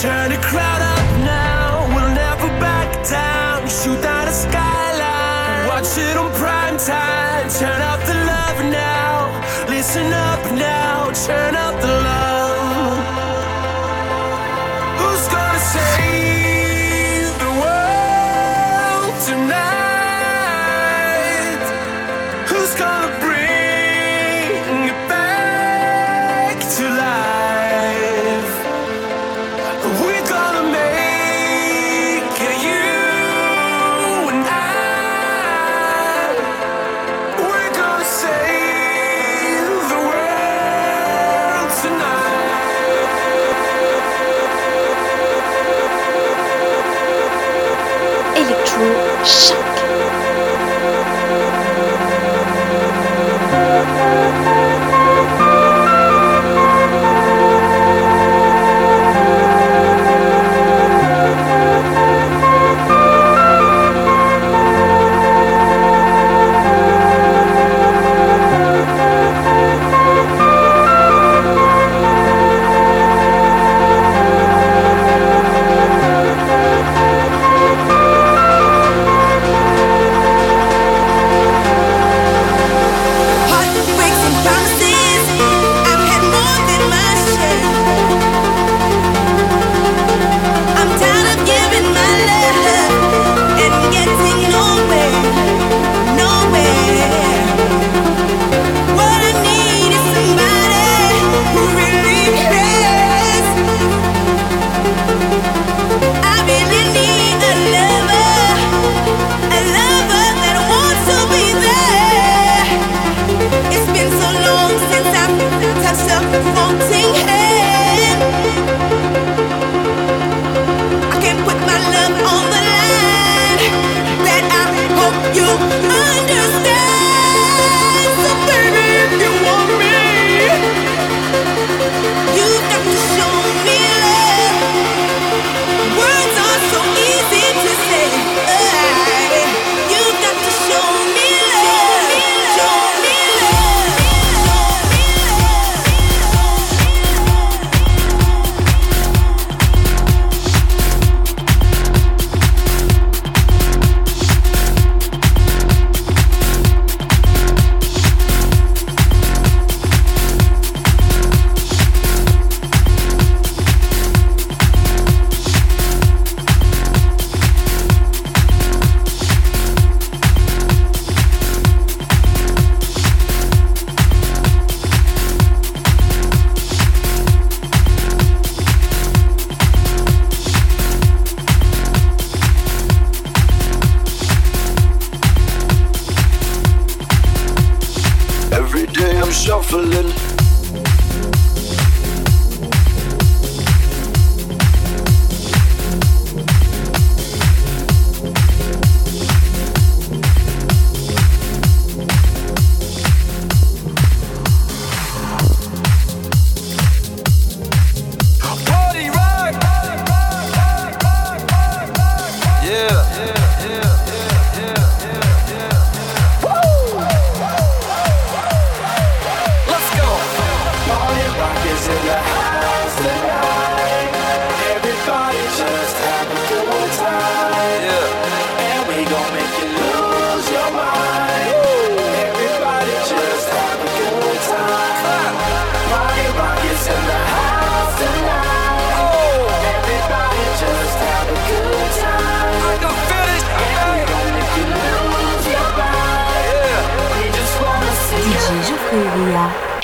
Turn the crowd up now, we'll never back down. Shoot down the skyline, watch it on prime time. Turn up the love now, listen up now, turn up the love.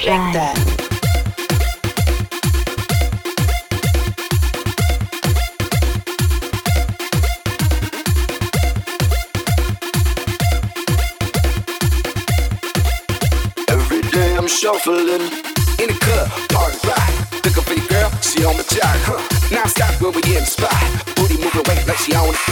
like that. shuffling in a club, party rock. Look up for your girl, she on my jock. Huh? Non-stop where we in the spot. Booty moving weight like she on it.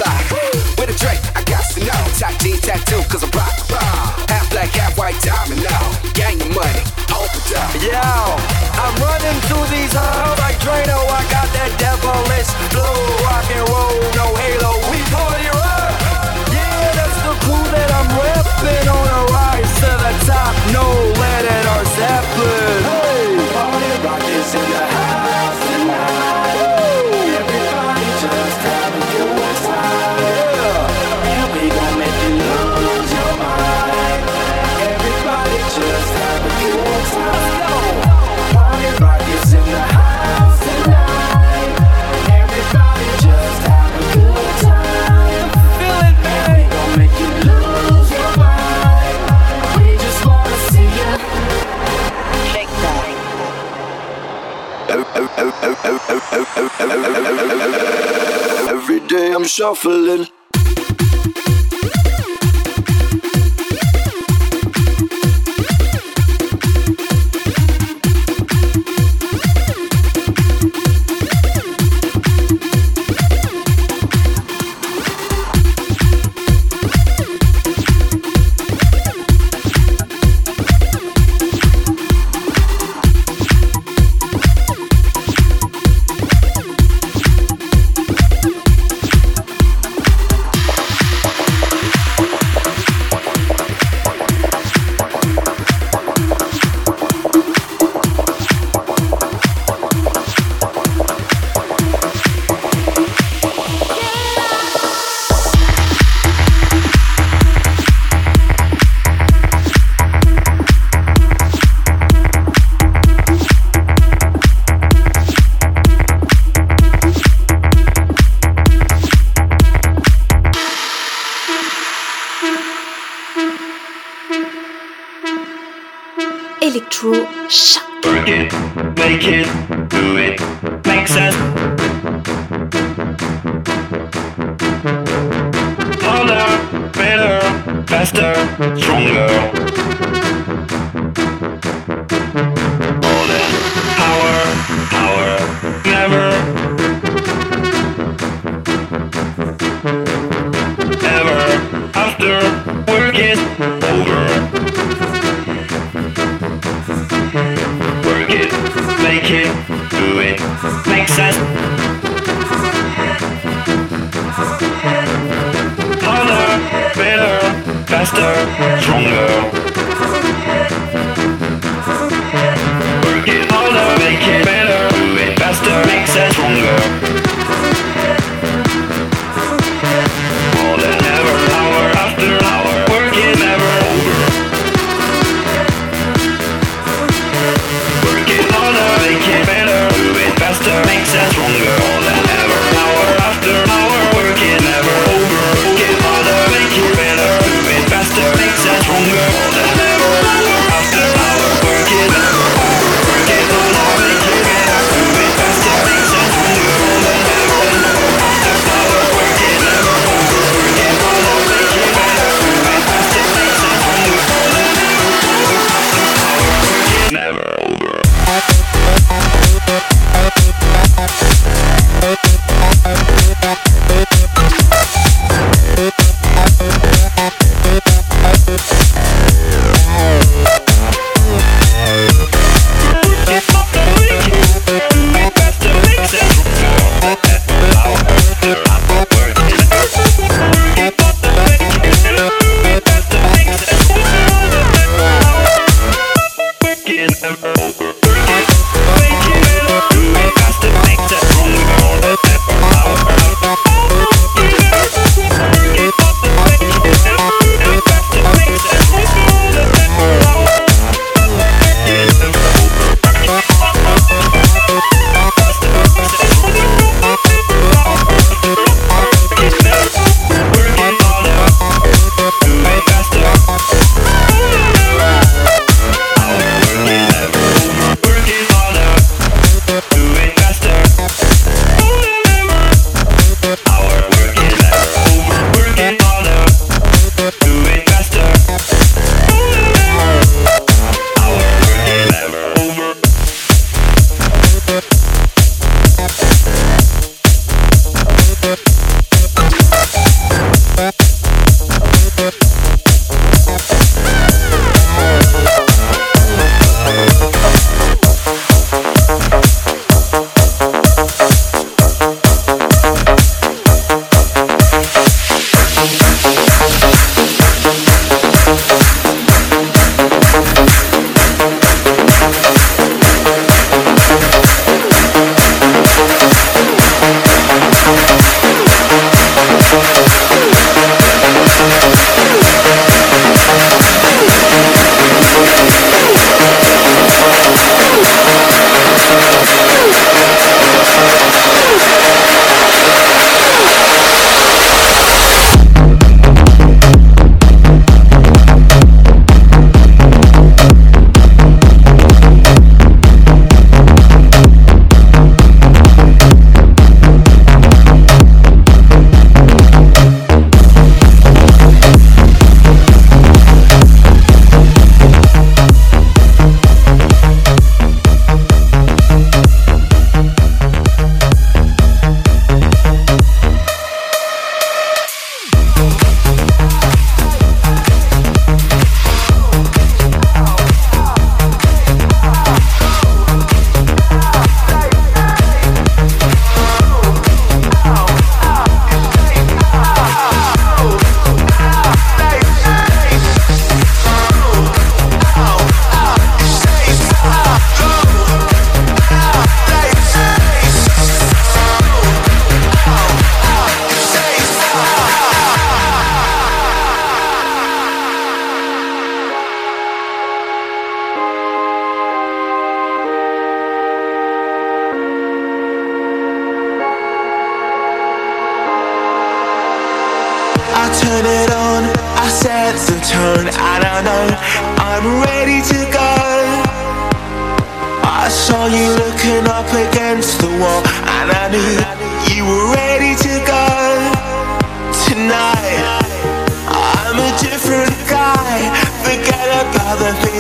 shuffling.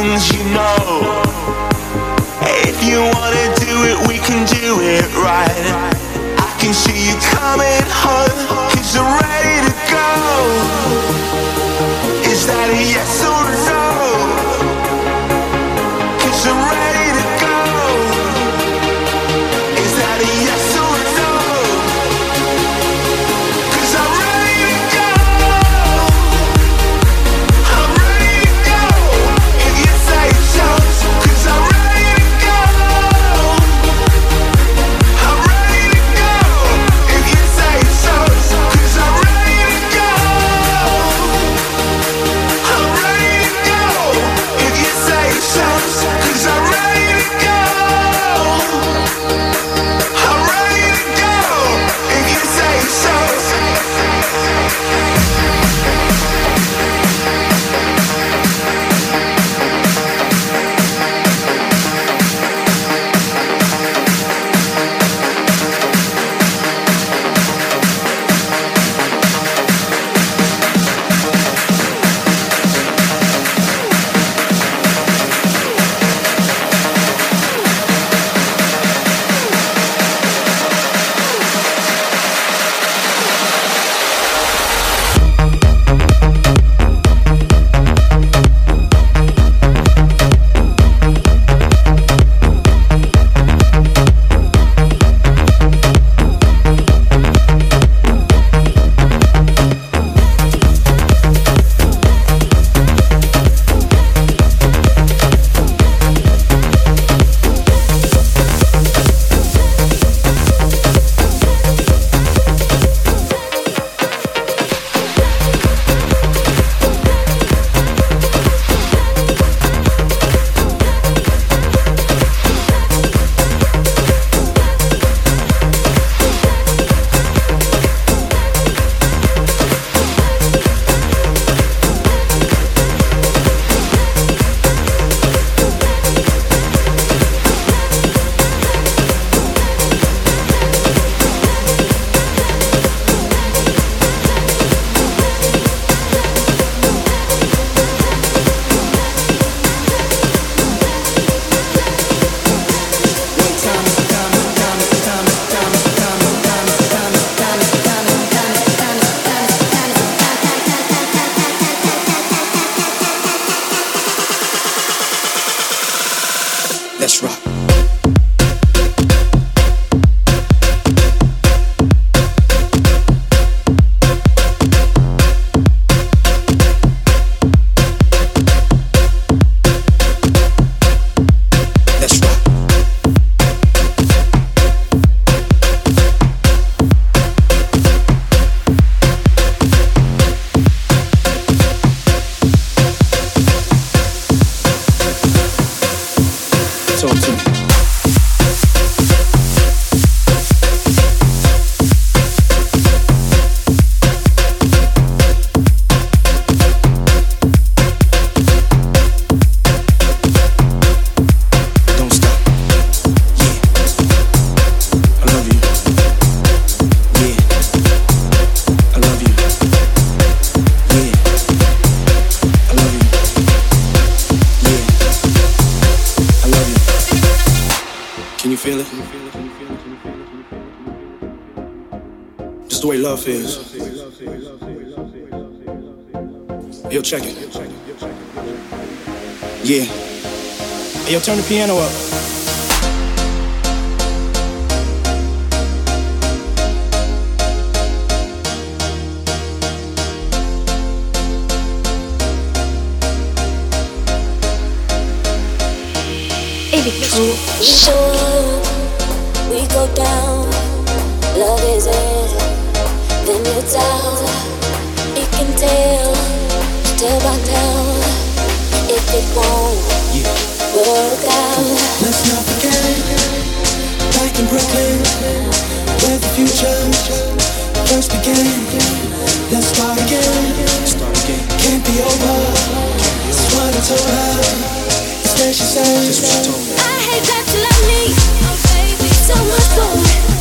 Things you know. If you wanna do it, we can do it right. I can see you coming home, Just the way love feels. Yo, check it. Yeah. Hey, yo, turn the piano up. Electro down, love is it. Then you're down, you can tell, tell by now. If it won't yeah. work out, let's not forget. Back in Brooklyn, where the future first began. Let's start again. Start again. Can't be over. It's what I told her. It's what she said. I hate that you love me so much soul.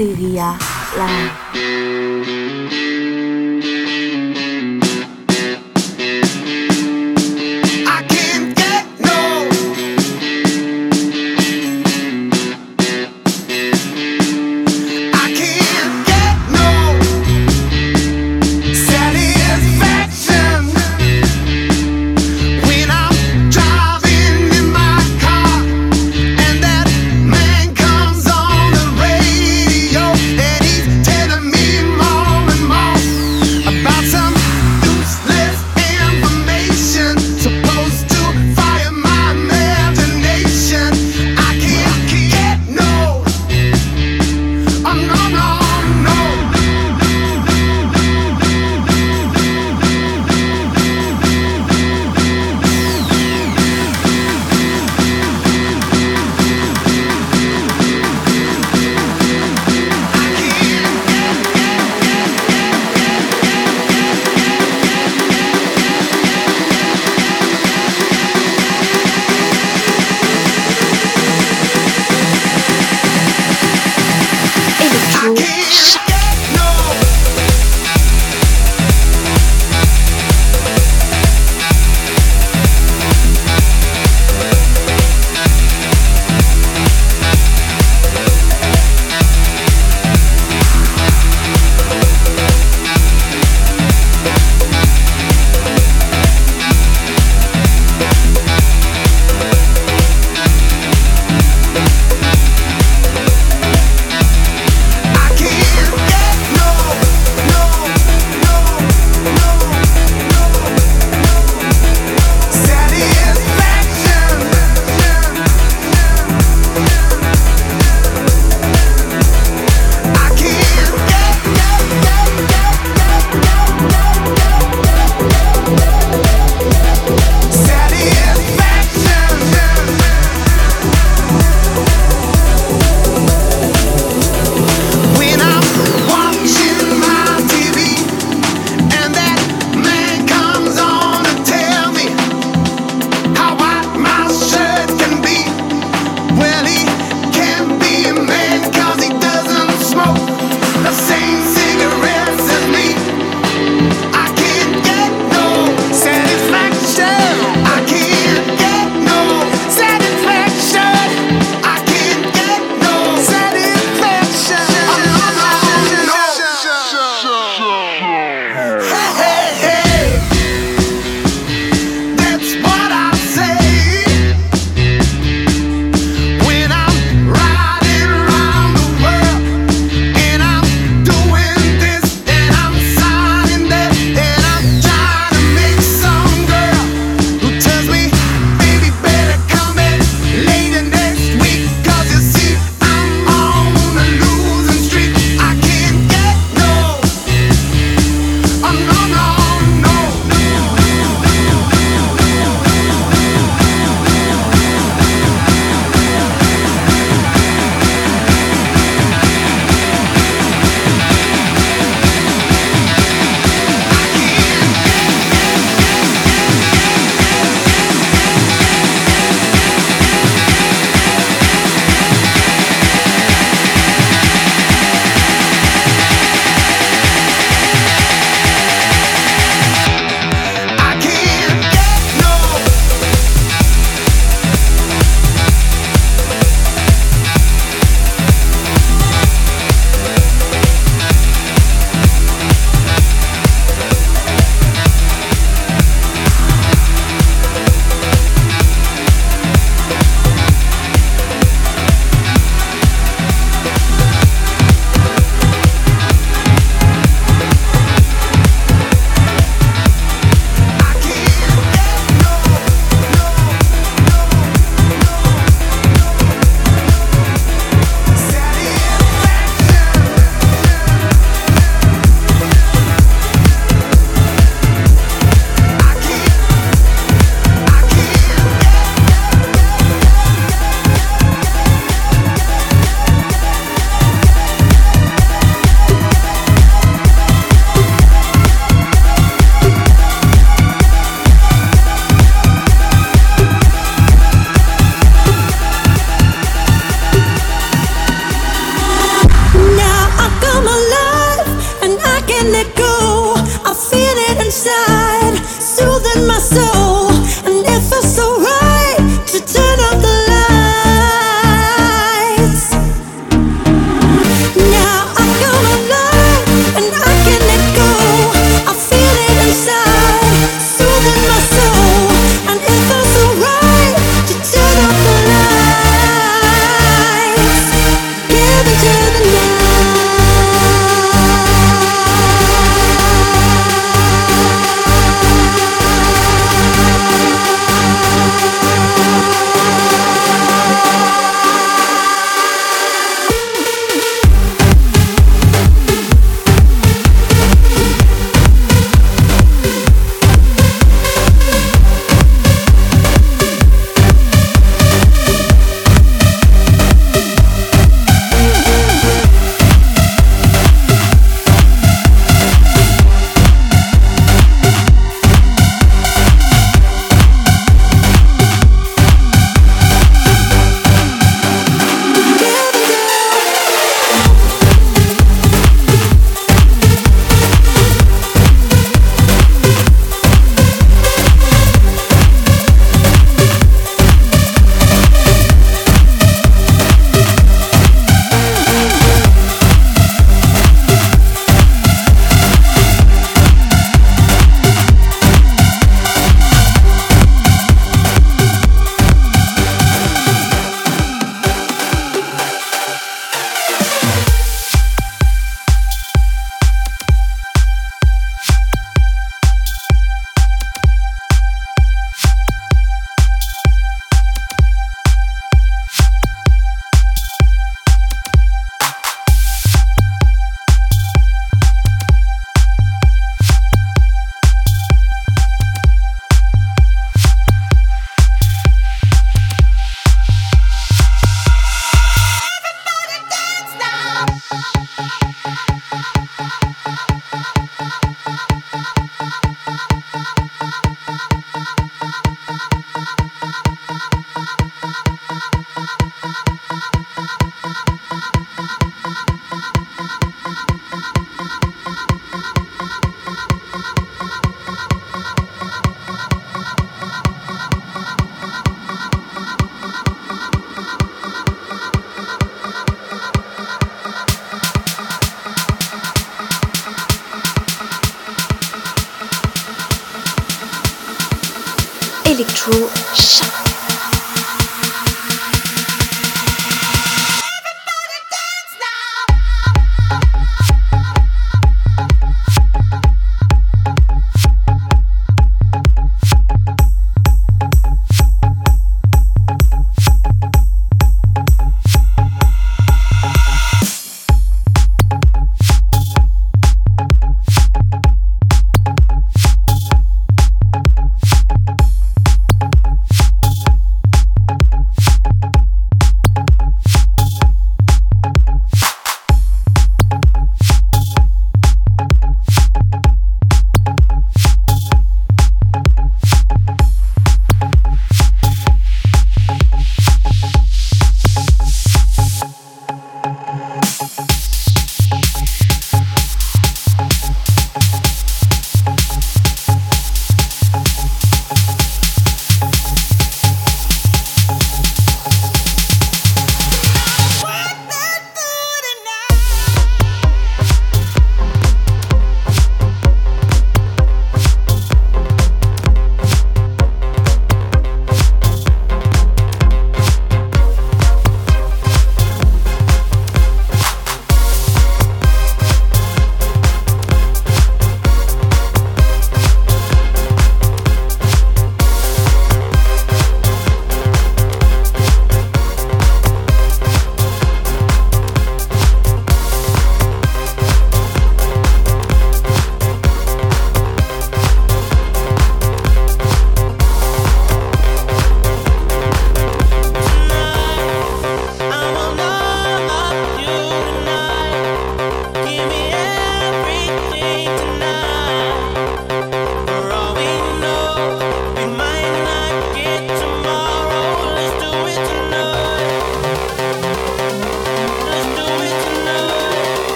Diri.